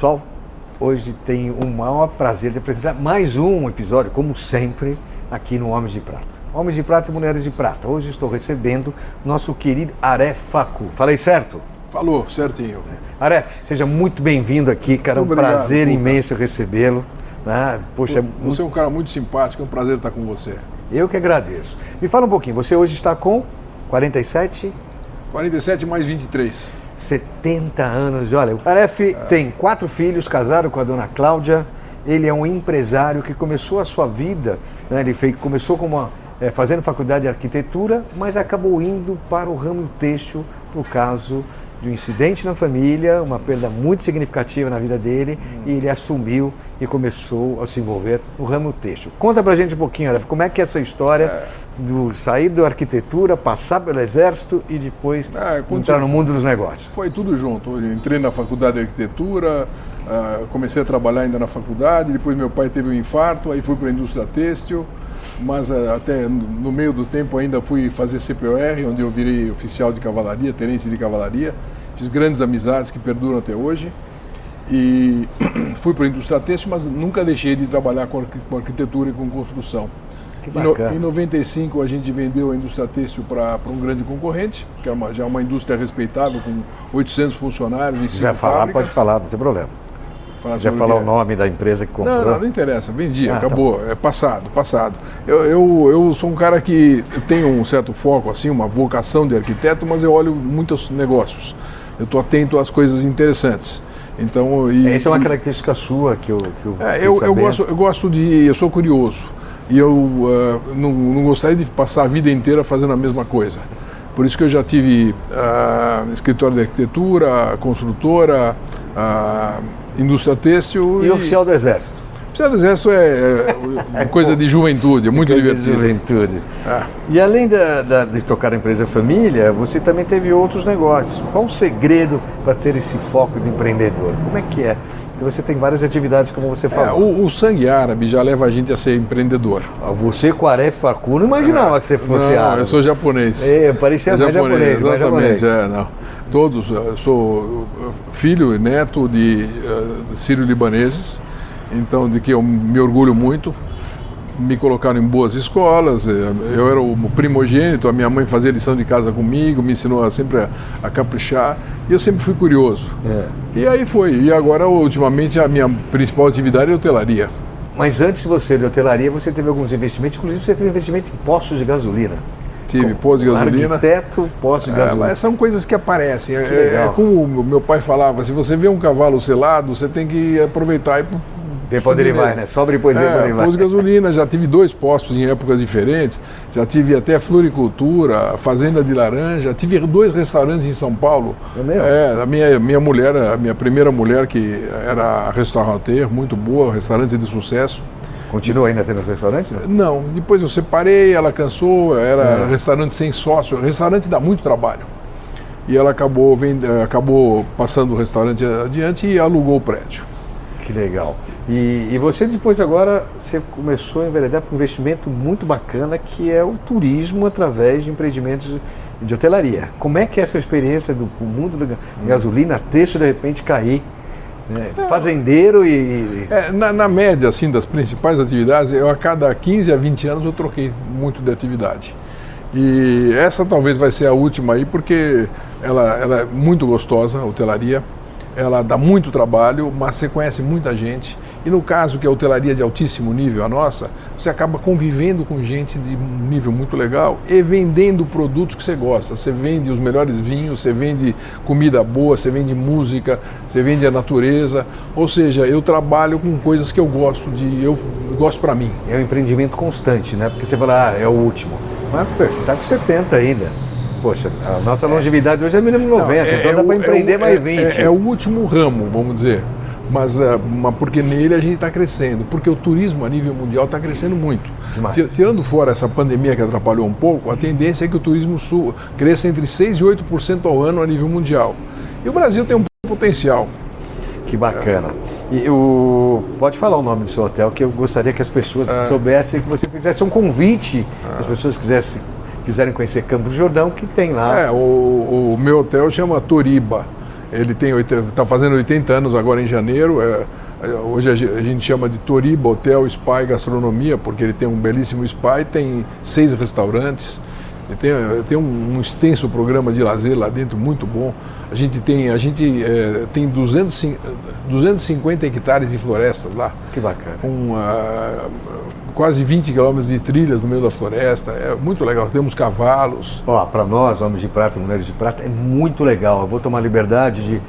Pessoal, hoje tenho o maior prazer de apresentar mais um episódio, como sempre, aqui no Homens de Prata. Homens de Prata e Mulheres de Prata. Hoje estou recebendo nosso querido Aref Facu. Falei certo? Falou, certinho. Aref, seja muito bem-vindo aqui, cara. Muito um obrigado, prazer imenso recebê-lo. né? Poxa, Você é um cara muito simpático, é um prazer estar com você. eu que agradeço. Me fala um pouquinho, você hoje está com 47, 47 mais 23. 70 anos. Olha, o Aref tem quatro filhos, casado com a dona Cláudia. Ele é um empresário que começou a sua vida, né, ele fez, começou como uma, eh, fazendo faculdade de arquitetura, mas acabou indo para o ramo têxtil por caso de um incidente na família, uma perda muito significativa na vida dele, e ele assumiu e começou a se envolver no ramo têxtil. Conta pra gente um pouquinho, Aref, como é que é essa história do sair da arquitetura, passar pelo exército e depois É, entrar no mundo dos negócios. Foi tudo junto. Eu entrei na faculdade de arquitetura, ah, comecei a trabalhar ainda na faculdade, depois meu pai teve um infarto, aí fui para a indústria têxtil, mas ah, até no meio do tempo ainda fui fazer CPOR, onde eu virei oficial de cavalaria, tenente de cavalaria, fiz grandes amizades que perduram até hoje. E fui para a indústria têxtil, mas nunca deixei de trabalhar com arqui- com arquitetura e com construção. Em, em 95 a gente vendeu a indústria têxtil para um grande concorrente, que é uma, já uma indústria respeitável, com 800 funcionários. Se quiser falar, pode falar, não tem problema. Se quiser falar o nome da empresa que comprou. Não, não, não interessa, vendi, Ah, tá acabou, é passado, passado. Eu, eu, eu sou um cara que tem um certo foco, assim, uma vocação de arquiteto, mas eu olho muitos negócios. Eu estou atento às coisas interessantes. Então, e, Essa é uma e- característica sua que eu que eu, é, eu, eu, gosto, eu gosto de. Eu sou curioso. E eu ah, não, não gostaria de passar a vida inteira fazendo a mesma coisa. Por isso que eu já tive ah, escritório de arquitetura, construtora, ah, indústria têxtil. E oficial do Exército. Oficial do Exército é, é coisa de juventude, é muito Coisa de divertido. Juventude. Ah. E além da, da- de tocar a empresa família, você também teve outros negócios. Qual o segredo para ter esse foco de empreendedor? Como é que é? Porque você tem várias atividades, como você É, falou. o, o sangue árabe já leva a gente a ser empreendedor. Você com Aref Facu não imaginava que você fosse não, árabe. eu sou japonês. É, parecia É japonês, mais exatamente, japonês. é, não. Todos, eu sou filho e neto de uh, sírio-libaneses, então de que eu me orgulho muito. Me colocaram em boas escolas, eh, eu era o primogênito, a minha mãe fazia lição de casa comigo, me ensinou a sempre a, a caprichar, e eu sempre fui curioso. É. E aí foi, e agora ultimamente a minha principal atividade é hotelaria. Mas antes de você de hotelaria, você teve alguns investimentos, inclusive você teve investimento em postos de gasolina. Tive pós de gasolina. Arquiteto, posto de É, gasolina. mas são coisas que aparecem. É, Que legal. é como o meu pai falava, se você vê um cavalo selado, você tem que aproveitar e Vê pra onde ele vai, né? Sobe depois vê pra onde ele É, vai. gasolina, já tive dois postos em épocas diferentes, já tive até floricultura, fazenda de laranja, tive dois restaurantes em São Paulo. É mesmo? É, a minha, minha mulher, a minha primeira mulher que era restaurateur, muito boa, restaurante de sucesso. Continua ainda tendo os restaurantes? não? Não, depois eu separei, ela cansou, era É. restaurante sem sócio. Restaurante dá muito trabalho. E ela acabou, vend... eh, acabou passando o restaurante adiante e alugou o prédio. Que legal. E, e você depois agora, você começou a enveredar para um investimento muito bacana que é o turismo através de empreendimentos de hotelaria. Como é que é essa experiência do mundo da ga- gasolina, texto de repente cair? né? Fazendeiro e... É, na, na média assim das principais atividades, eu a cada 15 a 20 anos eu troquei muito de atividade. E essa talvez vai ser a última aí, porque ela, ela é muito gostosa, a hotelaria. Ela dá muito trabalho, mas você conhece muita gente. E no caso que é hotelaria de altíssimo nível, a nossa, você acaba convivendo com gente de um nível muito legal e vendendo produtos que você gosta. Você vende os melhores vinhos, você vende comida boa, você vende música, você vende a natureza. Ou seja, eu trabalho com coisas que eu gosto de, eu gosto para mim. É um empreendimento constante, né? Porque você fala, ah, é o último. Mas pô, você está com 70 ainda. Poxa, a nossa longevidade hoje é mínimo 90, Não, é- então é dá o- para é empreender o- mais é- 20. É, é o último ramo, vamos dizer. Mas, ah, mas porque nele a gente está crescendo. Porque o turismo a nível mundial está crescendo muito. Demais. Ti- Tirando fora essa pandemia que atrapalhou um pouco, a tendência é que o turismo sul cresça entre 6% e 8% ao ano a nível mundial. E o Brasil tem um potencial. Que bacana. E o... Pode falar o nome do seu hotel, que eu gostaria que as pessoas É. soubessem que você fizesse um convite, que as pessoas quisessem, quiserem conhecer Campos do Jordão, que tem lá. É, o, o meu hotel chama Toriba. Ele tem está fazendo 80 anos agora em janeiro. É, é, hoje a gente chama de Toriba Hotel Spa e Gastronomia, porque ele tem um belíssimo spa e tem seis restaurantes. Tem, tem um, um extenso programa de lazer lá dentro, muito bom. A gente tem, a gente, eh, tem 200, e- 250 hectares de florestas lá Que bacana. com ah, quase 20 quilômetros de trilhas no meio da floresta. É muito legal. Temos cavalos. Ó, para nós, homens de prata, mulheres de prata, é muito legal. Eu vou tomar liberdade de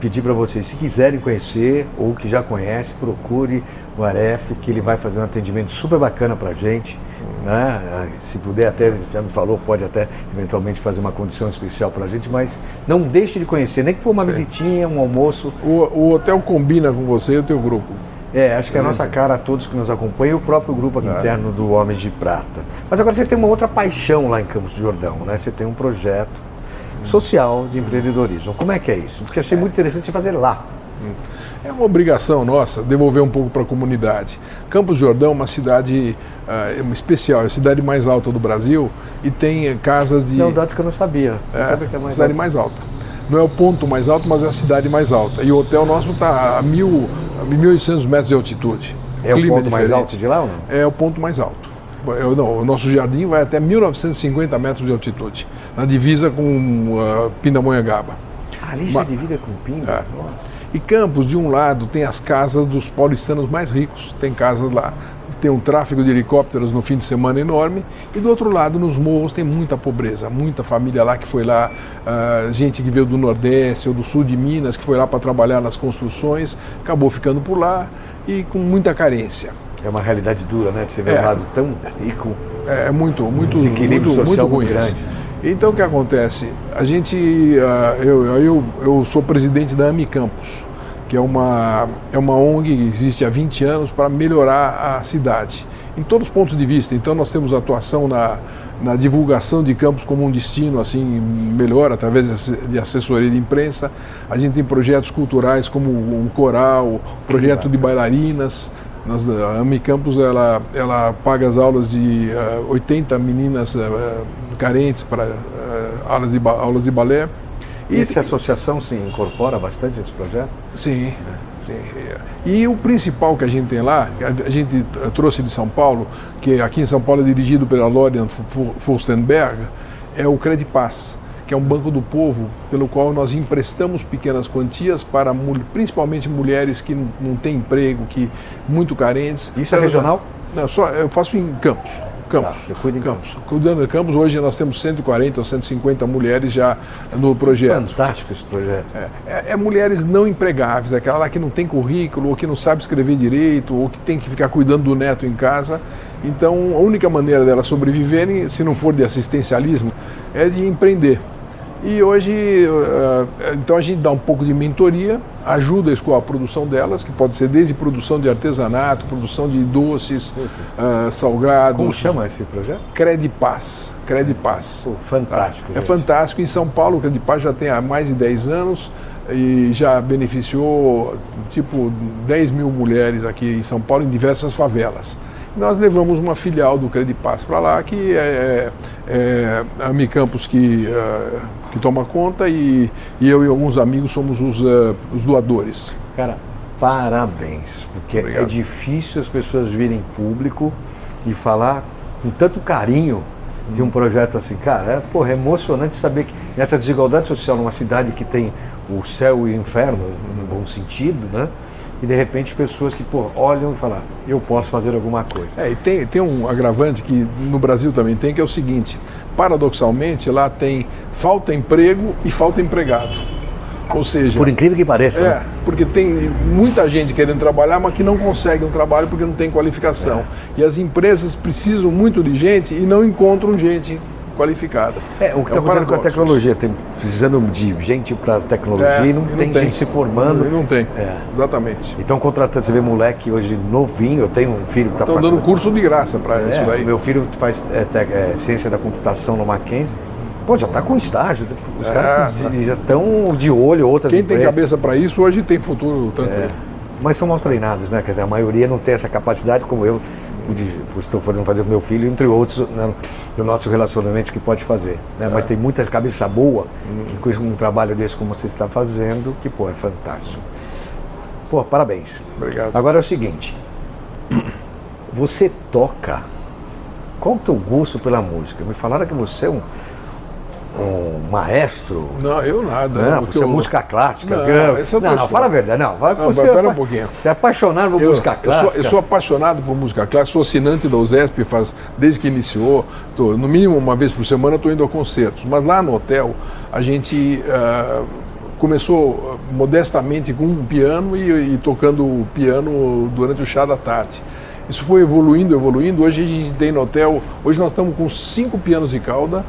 pedir para vocês, se quiserem conhecer ou que já conhece, procure o Aref, que ele vai fazer um atendimento super bacana para gente. Né? Se puder, até já me falou, pode até eventualmente fazer uma condição especial para a gente, mas não deixe de conhecer, nem que for uma visitinha, um almoço. O, o hotel combina com você e o teu grupo. É, acho que é a nossa cara a todos que nos acompanham e o próprio grupo aqui Claro. interno do Homens de Prata. Mas agora você tem uma outra paixão lá em Campos do Jordão, né? Você tem um projeto social de empreendedorismo. Como é que é isso? Porque achei muito interessante fazer lá. É uma obrigação nossa devolver um pouco para a comunidade. Campos do Jordão é uma cidade é uma especial, é a cidade mais alta do Brasil e tem eh, casas de. É um dado que eu não sabia. Não É, sabia que é mais cidade alto. mais alta. Não é o ponto mais alto, mas é a cidade mais alta. E o hotel nosso está a, mil, a 1.800 metros de altitude. É o ponto mais diferente. alto de lá ou não? É o ponto mais alto. Eu, não, o nosso jardim vai até 1950 metros de altitude, na divisa com uh, Pindamonhangaba. Ali já divide com Pinda. É. Nossa. E Campos, de um lado, tem as casas dos paulistanos mais ricos, tem casas lá. Tem um tráfego de helicópteros no fim de semana enorme. E do outro lado, nos morros, tem muita pobreza, muita família lá que foi lá, ah, gente que veio do Nordeste ou do Sul de Minas, que foi lá para trabalhar nas construções, acabou ficando por lá e com muita carência. É uma realidade dura, né? De você ver É. um lado tão rico. É muito, muito, desequilíbrio muito, social muito muito ruim. grande. Então o que acontece? A gente, ah, eu, eu, eu sou presidente da AMI Campos, que é uma, é uma ONG que existe há 20 anos para melhorar a cidade, em todos os pontos de vista. Então nós temos atuação na, na divulgação de Campos como um destino assim melhor através de asse- de assessoria de imprensa. A gente tem projetos culturais como um coral, projeto de bailarinas. Nós, a AMI Campos ela, ela paga as aulas de ah, 80 meninas ah, carentes para ah, aulas, de, aulas de balé. E essa associação se incorpora bastante nesse projeto? Sim. sim. E o principal que a gente tem lá, a a gente eh, trouxe de São Paulo, que aqui em São Paulo é dirigido pela Lorian Fu- Furstenberg, é o Credipass, que é um banco do povo pelo qual nós emprestamos pequenas quantias para principalmente mulheres que não, têm emprego, que muito carentes. Isso é regional? Não, só eu faço em Campos. Campos. Tá, você cuida em Campos. Cuidando de Campos, hoje nós temos 140 ou 150 mulheres já no projeto. Fantástico esse projeto. É, é- é mulheres não empregáveis, aquela lá que não tem currículo, ou que não sabe escrever direito, ou que tem que ficar cuidando do neto em casa. Então, a única maneira delas sobreviverem, se não for de assistencialismo, é de empreender. E hoje, eh, então a gente dá um pouco de mentoria, ajuda com a produção delas, que pode ser desde produção de artesanato, produção de doces, ah, salgados. Como chama esse projeto? Credipaz. Credipaz. Pô, fantástico, É gente. fantástico. Em São Paulo, o Credipaz já tem há mais de 10 anos e já beneficiou tipo 10 mil mulheres aqui em São Paulo, em diversas favelas. Nós levamos uma filial do Credipaz para lá, que é, é a Mi Campos que, eh, que toma conta e, e eu e alguns amigos somos os, eh, os doadores. Cara, parabéns, porque é Obrigado. difícil as pessoas virem em público e falar com tanto carinho de um projeto assim, cara, é, porra, é emocionante saber que nessa desigualdade social, numa cidade que tem o céu e o inferno, no bom sentido, né? E de repente pessoas que pô, olham e falam, eu posso fazer alguma coisa. É, e tem, tem um agravante que no Brasil também tem, que é o seguinte, paradoxalmente lá tem falta emprego e falta empregado. Ou seja. Por incrível que pareça. É, né? porque tem muita gente querendo trabalhar, mas que não consegue um trabalho porque não tem qualificação. É. E as empresas precisam muito de gente e não encontram gente qualificada. É, o que está é um acontecendo com a tecnologia, tem, precisando de gente para tecnologia é, e não, tem, tem, gente se formando. E não tem, é. exatamente. Então contratando, você vê moleque hoje novinho, eu tenho um filho que está Estão dando curso de graça para é, isso daí. Meu filho faz é, é, ciência da computação no Mackenzie, Pô, já está com estágio. Os é, caras já estão de olho, outras Quem empresas. tem cabeça para isso hoje tem futuro tanto. É. Mas são mal treinados, né? Quer dizer, a maioria não tem essa capacidade como eu pude, estou fazendo fazer com meu filho, entre outros, né, no nosso relacionamento que pode fazer. Né? É. Mas tem muita cabeça boa hum. que com um trabalho desse como você está fazendo, que pô, é fantástico. Pô, parabéns. Obrigado. Agora é o seguinte, você toca. Qual o teu gosto pela música? Me falaram que você é um um maestro. Não, eu nada. Não, você é eu... é música clássica. Não, eu... não, não, fala a verdade. Não, fala não você pera é... um pouquinho. Você é apaixonado por eu, música clássica? Eu sou, eu sou, apaixonado por música clássica, sou assinante da USESP faz, desde que iniciou. Tô, no mínimo uma vez por semana estou indo a concertos. Mas lá no hotel a gente uh, começou modestamente com um piano e, e tocando piano durante o chá da tarde. Isso foi evoluindo, evoluindo. Hoje a gente tem no hotel, hoje nós estamos com cinco pianos de cauda,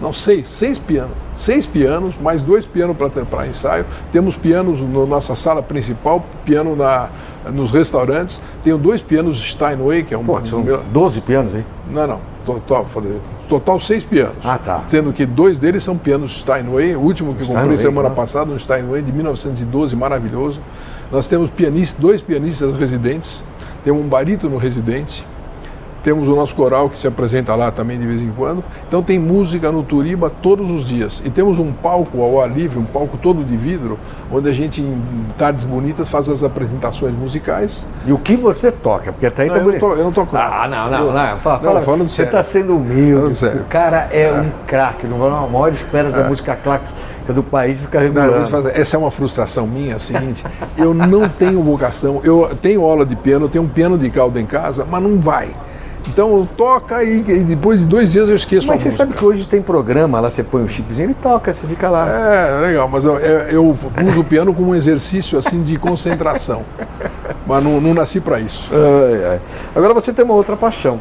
não, seis, seis pianos. Seis pianos, mais dois pianos para ensaio. Temos pianos na nossa sala principal, piano na, nos restaurantes. Tenho dois pianos Steinway, que é um. Pô, são meu... 12 pianos aí? Não, não. Total, total seis pianos. Ah, tá. Sendo que dois deles são pianos Steinway. O último que Steinway, comprei semana tá. passada, um Steinway de 1912, maravilhoso. Nós temos pianistas, dois pianistas residentes. Temos um barítono residente temos o nosso coral que se apresenta lá também de vez em quando. Então tem música no Turiba todos os dias. E temos um palco ao ar livre, um palco todo de vidro, onde a gente, em tardes bonitas, faz as apresentações musicais. E o que você toca? Porque até aí não, tá eu, não tô, eu não toco Ah, não, não, não. Fala, não, Você está sendo humilde. O cara é, é. um craque, não uma maior espera é. da música clássica do país fica regulando. essa é uma frustração minha, é o seguinte, eu não tenho vocação, eu tenho aula de piano, eu tenho um piano de cauda em casa, mas não vai. Então toca e, depois de dois dias eu esqueço Mas você música. sabe que hoje tem programa, lá você põe um chipzinho e toca, você fica lá. É, legal, mas eu, eu uso o piano como um exercício assim de concentração. mas não, não nasci para isso. Ai, ai. Agora você tem uma outra paixão.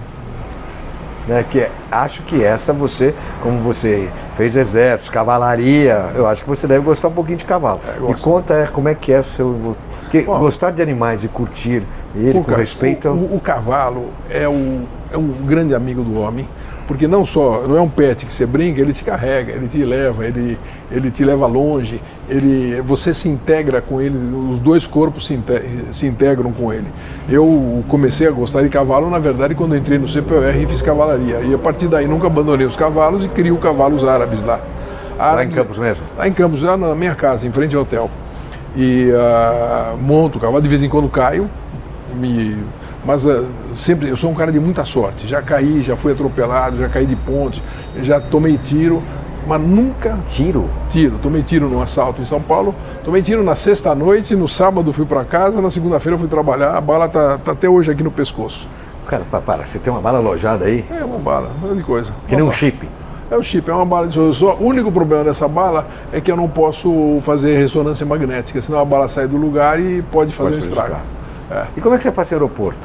Né, que é, acho que essa você, como você fez exército, cavalaria, eu acho que você deve gostar um pouquinho de cavalo. É, e conta é, como é que é seu porque Bom, gostar de animais e curtir ele com respeito. O, o, o, cavalo é, o, é um grande amigo do homem, porque não só não é um pet que você brinca, ele te carrega, ele te leva, ele, ele te leva longe, ele, você se integra com ele, os dois corpos se, inte, se integram com ele. Eu comecei a gostar de cavalo, na verdade, quando entrei no CPR e fiz cavalaria. E a partir daí nunca abandonei os cavalos e crio cavalos árabes lá. Árabes, lá em Campos mesmo? Lá em Campos, lá na minha casa, em frente ao hotel e uh, monto o cavalo, de vez em quando caio, me, mas uh, sempre eu sou um cara de muita sorte. Já caí, já fui atropelado, já caí de ponte, já tomei tiro, mas nunca. Tiro? Tiro. Tomei tiro num assalto em São Paulo, tomei tiro na sexta-noite, no sábado fui para casa, na segunda-feira fui trabalhar, a bala tá, tá, até hoje aqui no pescoço. Cara, para, você tem uma bala alojada aí? É, uma bala, grande coisa. Que nem um chip. É o chip, é uma bala de só O único problema dessa bala é que eu não posso fazer ressonância magnética, senão a bala sai do lugar e pode fazer pode um estrago. É. E como é que você faz em aeroporto?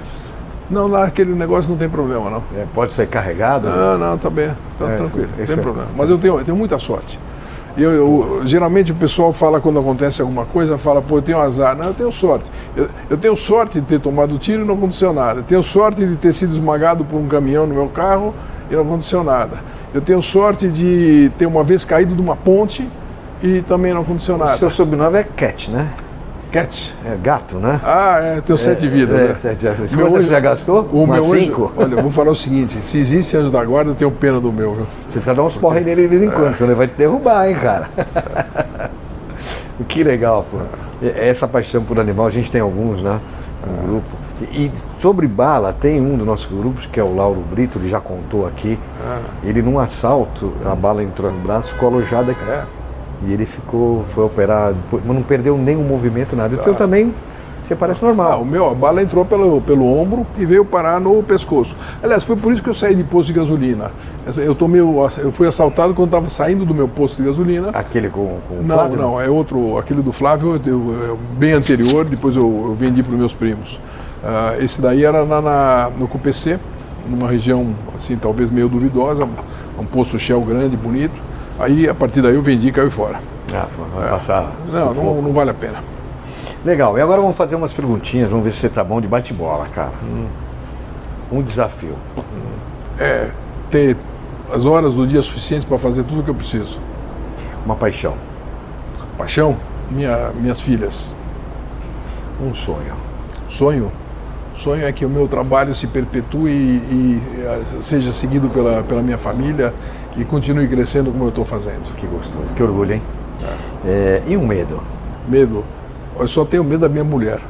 Não, lá aquele negócio não tem problema, não. É, pode ser carregado? Não, não, tá bem, tá é, tranquilo, não tem é. problema. Mas eu tenho, eu tenho muita sorte. Eu, eu, geralmente o pessoal fala quando acontece alguma coisa, fala, pô, eu tenho azar. Não, eu tenho sorte. Eu, eu tenho sorte de ter tomado tiro e não aconteceu nada. Eu tenho sorte de ter sido esmagado por um caminhão no meu carro e não aconteceu nada. Eu tenho sorte de ter uma vez caído de uma ponte e também não aconteceu nada. O seu sobrenome é Cat, né? Cat. É gato, né? Ah, é, tenho sete é, vidas. É, né? sete, Quantas você já gastou? O Uma meu cinco? Anjo, olha, eu vou falar o seguinte: se existe anjo da guarda, eu tenho pena do meu. Viu? Você precisa dar uns porre nele de vez em quando, é. senão ele vai te derrubar, hein, cara? que legal, pô. Essa paixão por animal, a gente tem alguns, né? Um grupo. E sobre bala, tem um dos nossos grupos, que é o Lauro Brito, ele já contou aqui. Ah. Ele num assalto, a bala entrou no braço, ficou alojada aqui. É. E ele ficou, foi operado, mas não perdeu nenhum movimento, nada. Então também você parece Ah, o normal. meu, a bala entrou pelo, pelo ombro e veio parar no pescoço. Aliás, foi por isso que eu saí de posto de gasolina. Eu, tomei, o eu fui assaltado quando estava saindo do meu posto de gasolina. Aquele com, com o Não, Flávio? não, é outro, aquele do Flávio, eu- bem anterior, depois eu, eu vendi para os meus primos. Ah, esse daí era na, na- no CUPC, numa região, assim, talvez meio duvidosa, um posto Shell grande, bonito. Aí, a partir daí, eu vendi e caiu fora. Ah, vai passar. Não, não, não vale a pena. Legal, e agora vamos fazer umas perguntinhas, vamos ver se você tá bom de bate-bola, cara. Hum. Um desafio. É ter as horas do dia suficientes para fazer tudo o que eu preciso. Uma paixão. Paixão, minha, minhas filhas. Um sonho. Sonho, sonho é que o meu trabalho se perpetue e, e, eh, seja seguido pela, pela minha família e continue crescendo como eu estou fazendo. Que gostoso. Que orgulho, hein? É, e um medo? Medo, eu só tenho medo da minha mulher.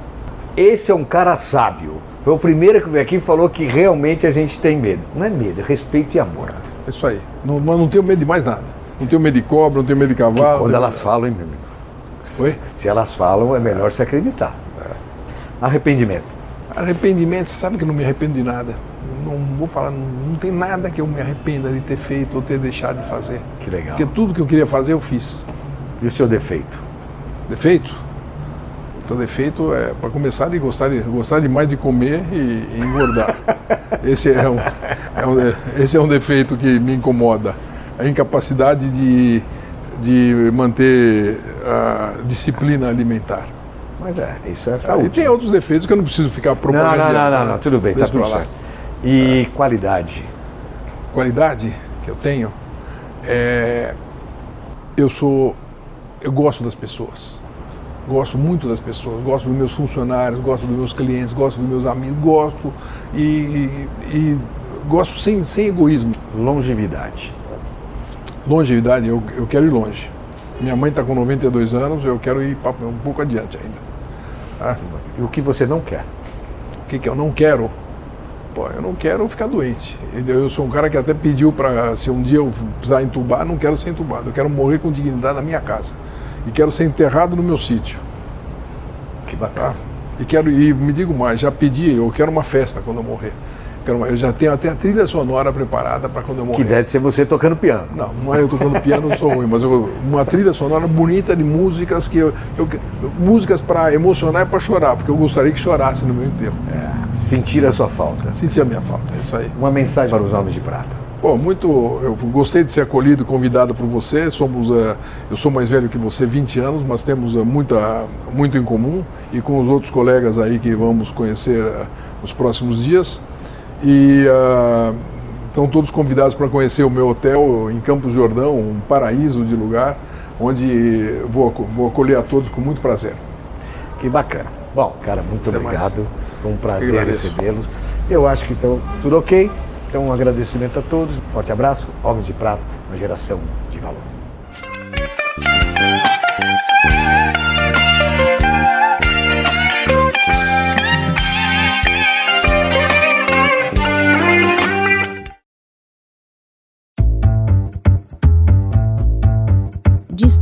Esse é um cara sábio. Foi o primeiro que veio aqui e falou que realmente a gente tem medo. Não é medo, é respeito e amor. É isso aí. Não, mas não tenho medo de mais nada. Não tenho medo de cobra, não tenho medo de cavalo. Quando não elas tenho- falam, hein, meu amigo? Oi? Se elas falam, é melhor se acreditar. Arrependimento. Arrependimento, você sabe que eu não me arrependo de nada. Não vou falar, não, tem nada que eu me arrependa de ter feito ou ter deixado de fazer. Que legal. Porque tudo que eu queria fazer eu fiz. E o seu defeito? Defeito? Então defeito é para começar de gostar, de gostar demais de comer e, e engordar. esse, é um, é um- esse é um defeito que me incomoda. A incapacidade de, de manter a disciplina alimentar. Mas é, isso é E saúde. tem outros defeitos que eu não preciso ficar propagando. não, não, não, não, tudo bem, tá Deixa tudo certo. E qualidade? qualidade que eu tenho é eu sou eu gosto das pessoas gosto muito das pessoas gosto dos meus funcionários gosto dos meus clientes gosto dos meus amigos gosto e, e- e gosto sem, sem egoísmo Longevidade. longevidade eu, eu quero ir longe minha mãe está com 92 anos eu quero ir um pouco adiante ainda E o que você não quer? O que, que eu não quero? Pô, eu não quero ficar doente. Eu sou um cara que até pediu para, se um dia eu precisar entubar, não quero ser entubado. Eu quero morrer com dignidade na minha casa. E quero ser enterrado no meu sítio. Que Tá? bacana. E quero, e me digo mais, já pedi, eu quero uma festa quando eu morrer. Quero eu já tenho até a trilha sonora preparada para quando eu morrer. Que deve ser você tocando piano. Não, não é eu tocando piano, eu sou ruim, mas eu- uma trilha sonora bonita de músicas que eu, eu- músicas para emocionar e para chorar, porque eu gostaria que chorasse no meu enterro. Sentir a sua falta. Sentir a minha falta, é isso aí. Uma mensagem para os homens de prata. Pô, muito. Eu gostei de ser acolhido, convidado por você. Somos, eh, eu sou mais velho que você, 20 anos, mas temos eh, muita, muito em comum e com os outros colegas aí que vamos conhecer eh, nos próximos dias. E ah, estão todos convidados para conhecer o meu hotel em Campos do Jordão, um paraíso de lugar, onde vou, vou acolher a todos com muito prazer. Que bacana. Bom, cara, muito Até mais. obrigado. Foi um prazer recebê-los. Eu acho que então tudo ok. Então um agradecimento a todos. Forte abraço. Homens de Prata, uma geração de valor.